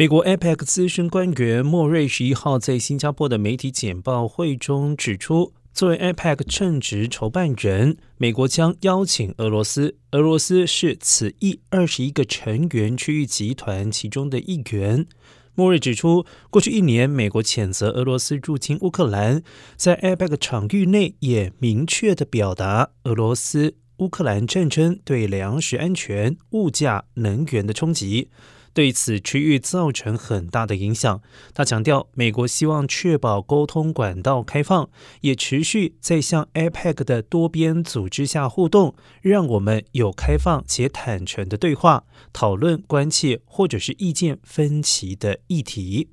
美国 APEC 资深官员莫瑞十一号在新加坡的媒体简报会中指出，作为 APEC 称职筹办人，美国将邀请俄罗斯。俄罗斯是此一二十一个成员区域集团其中的一员。莫瑞指出，过去一年，美国谴责俄罗斯入侵乌克兰，在 APEC 场域内也明确的表达俄罗斯乌克兰战争对粮食安全、物价、能源的冲击。对此区域造成很大的影响。他强调，美国希望确保沟通管道开放，也持续在向 APEC 的多边组织下互动，让我们有开放且坦诚的对话，讨论关切或者是意见分歧的议题。